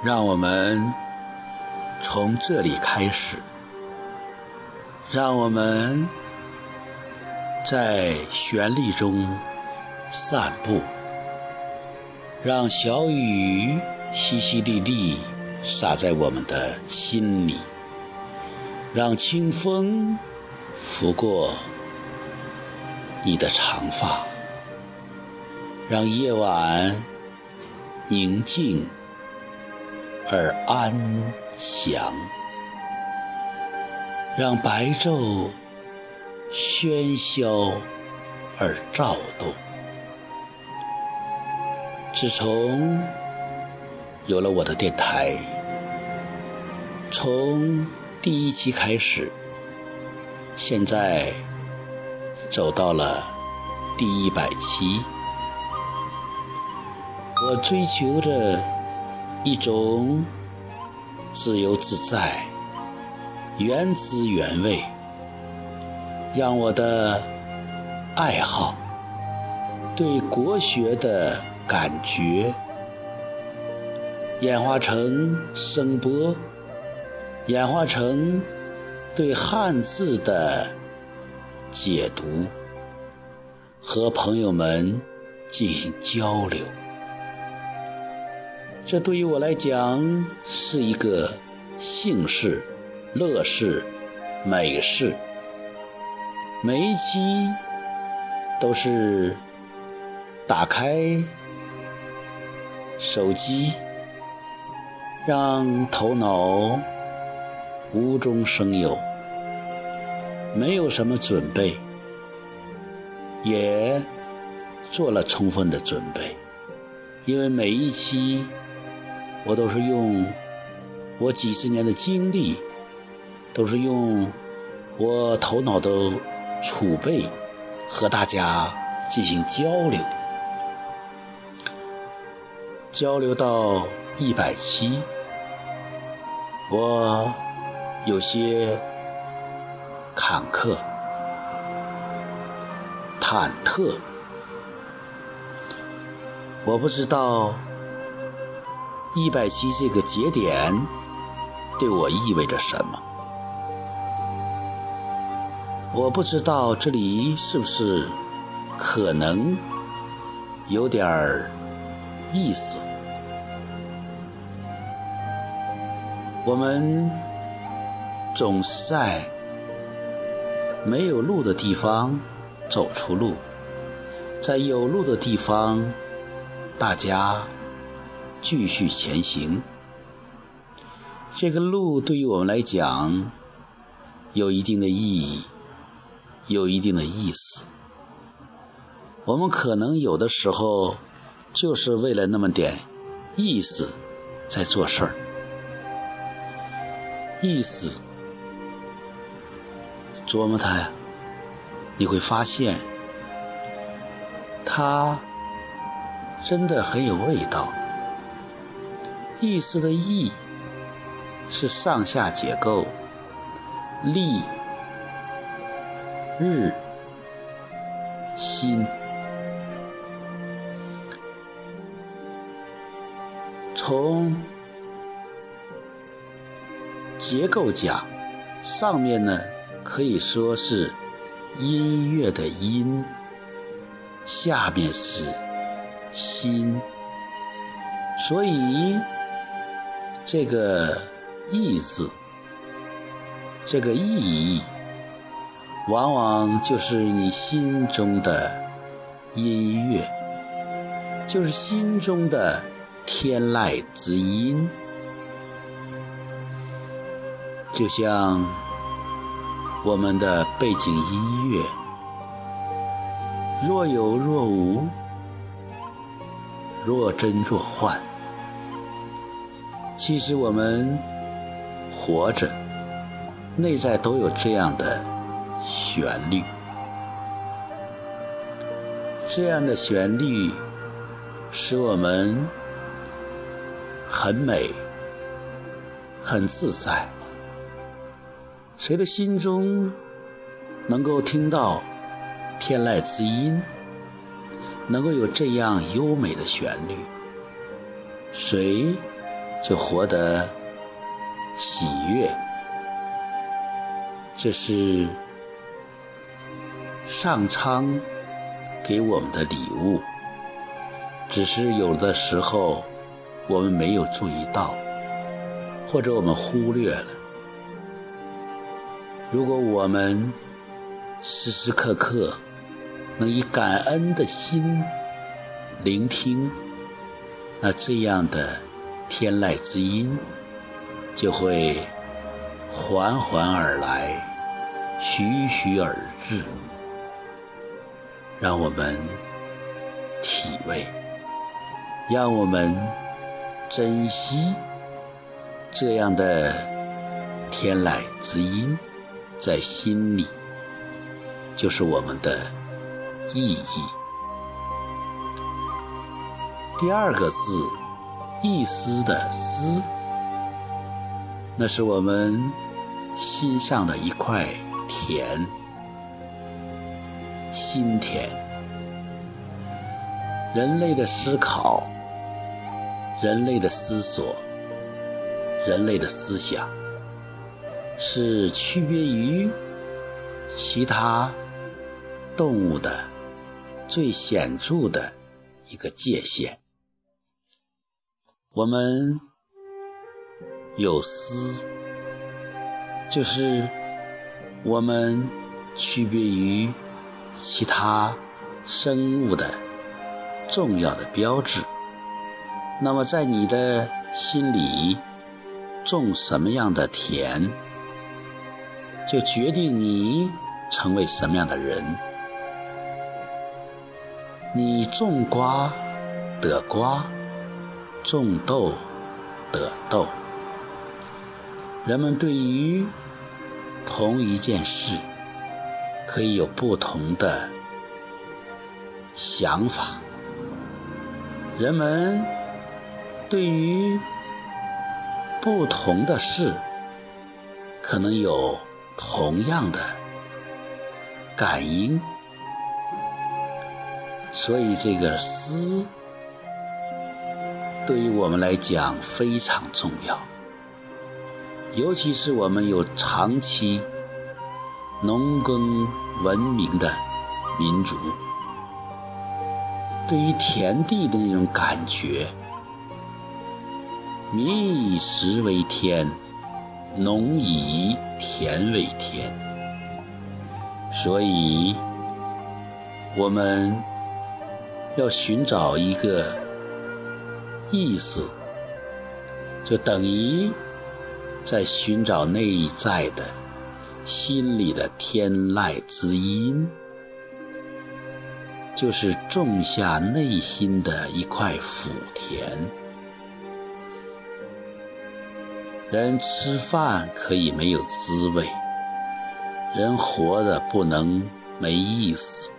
让我们从这里开始，让我们在旋律中散步，让小雨淅淅沥沥洒在我们的心里，让清风拂过你的长发，让夜晚宁静。而安详，让白昼喧嚣而躁动。自从有了我的电台，从第一期开始，现在走到了第一百期，我追求着。一种自由自在、原汁原味，让我的爱好、对国学的感觉演化成声波，演化成对汉字的解读，和朋友们进行交流。这对于我来讲是一个幸事、乐事、美事。每一期都是打开手机，让头脑无中生有，没有什么准备，也做了充分的准备，因为每一期。我都是用我几十年的经历，都是用我头脑的储备和大家进行交流，交流到一百七，我有些坎坷、忐忑，我不知道。一百期这个节点对我意味着什么？我不知道这里是不是可能有点儿意思。我们总是在没有路的地方走出路，在有路的地方，大家。继续前行，这个路对于我们来讲有一定的意义，有一定的意思。我们可能有的时候就是为了那么点意思在做事儿，意思琢磨它呀，你会发现它真的很有味道。意思的意是上下结构，立、日、心。从结构讲，上面呢可以说是音乐的音，下面是心，所以。这个“意”字，这个意义，往往就是你心中的音乐，就是心中的天籁之音。就像我们的背景音乐，若有若无，若真若幻。其实我们活着，内在都有这样的旋律，这样的旋律使我们很美、很自在。谁的心中能够听到天籁之音，能够有这样优美的旋律，谁？就活得喜悦。这是上苍给我们的礼物，只是有的时候我们没有注意到，或者我们忽略了。如果我们时时刻刻能以感恩的心聆听，那这样的天籁之音就会缓缓而来，徐徐而至，让我们体味，让我们珍惜这样的天籁之音。在心里，就是我们的意义。第二个字“一丝”的“思”，那是我们心上的一块田，心田。人类的思考，人类的思索，人类的思想。是区别于其他动物的最显著的一个界限。我们有思，就是我们区别于其他生物的重要的标志。那么，在你的心里种什么样的田？就决定你成为什么样的人。你种瓜得瓜，种豆得豆。人们对于同一件事可以有不同的想法。人们对于不同的事可能有。同样的感应，所以这个思对于我们来讲非常重要，尤其是我们有长期农耕文明的民族，对于田地的那种感觉，民以食为天。农以田为天，所以我们要寻找一个意思，就等于在寻找内在的心里的天籁之音，就是种下内心的一块福田。人吃饭可以没有滋味，人活的不能没意思。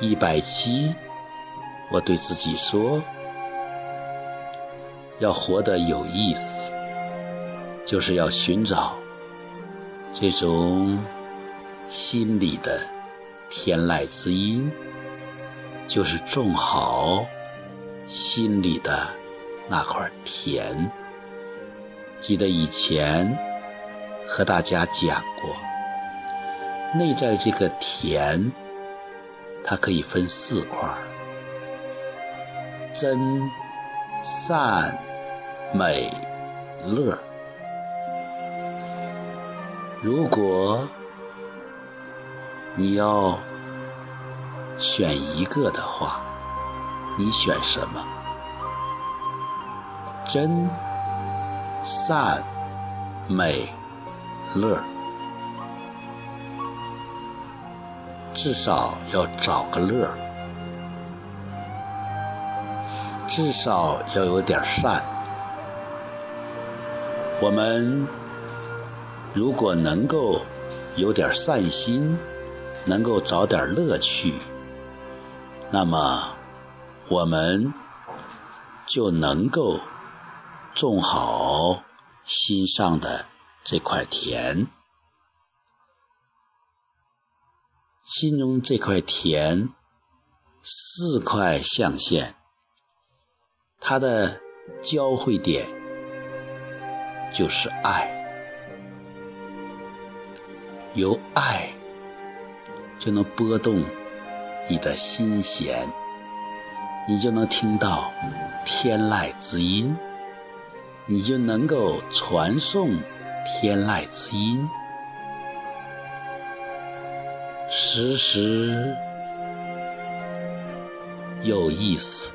一百七，我对自己说，要活得有意思，就是要寻找这种心里的天籁之音，就是种好心里的。那块田，记得以前和大家讲过，内在这个田，它可以分四块：真、善、美、乐。如果你要选一个的话，你选什么？真、善、美、乐，至少要找个乐，至少要有点善。我们如果能够有点善心，能够找点乐趣，那么我们就能够。种好心上的这块田，心中这块田四块象限，它的交汇点就是爱，由爱就能拨动你的心弦，你就能听到天籁之音，你就能够传送天籁之音，时时有意思。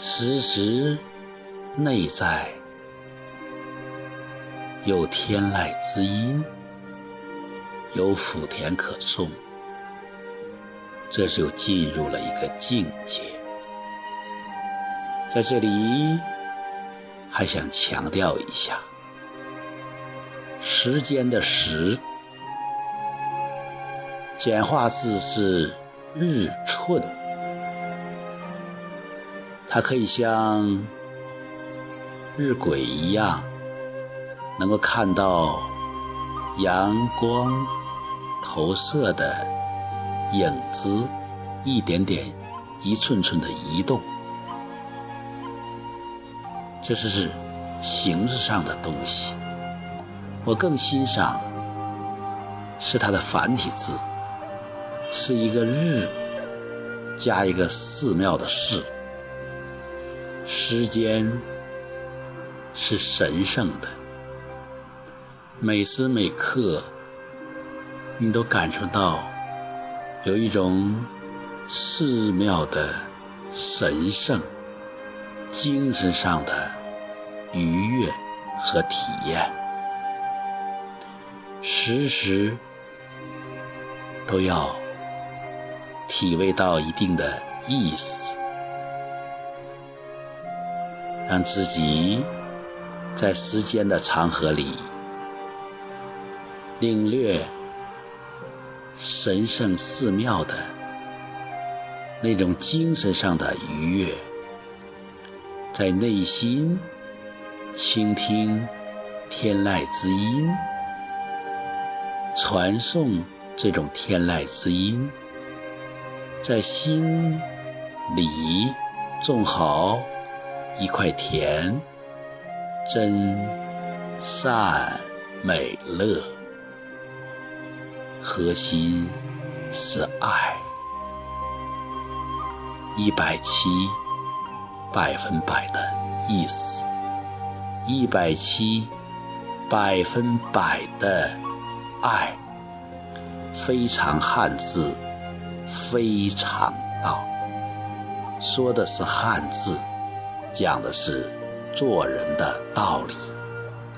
时时内在有天籁之音，有福田可颂，这就进入了一个境界。在这里还想强调一下，时间的时，简化字是日寸。它可以像日晷一样，能够看到阳光投射的影子，一点点、一寸寸的移动。这是形式上的东西。我更欣赏是它的繁体字，是一个日加一个寺庙的寺。时间是神圣的，每时每刻，你都感受到有一种寺庙的神圣、精神上的愉悦和体验，时时都要体味到一定的意思。让自己在时间的长河里领略神圣寺庙的那种精神上的愉悦，在内心倾听天籁之音，传送这种天籁之音，在心里种好。一块田，真善美乐，核心是爱，一百七百分百的意思，一百七百分百的爱，非常汉字，非常道，说的是汉字。讲的是做人的道理。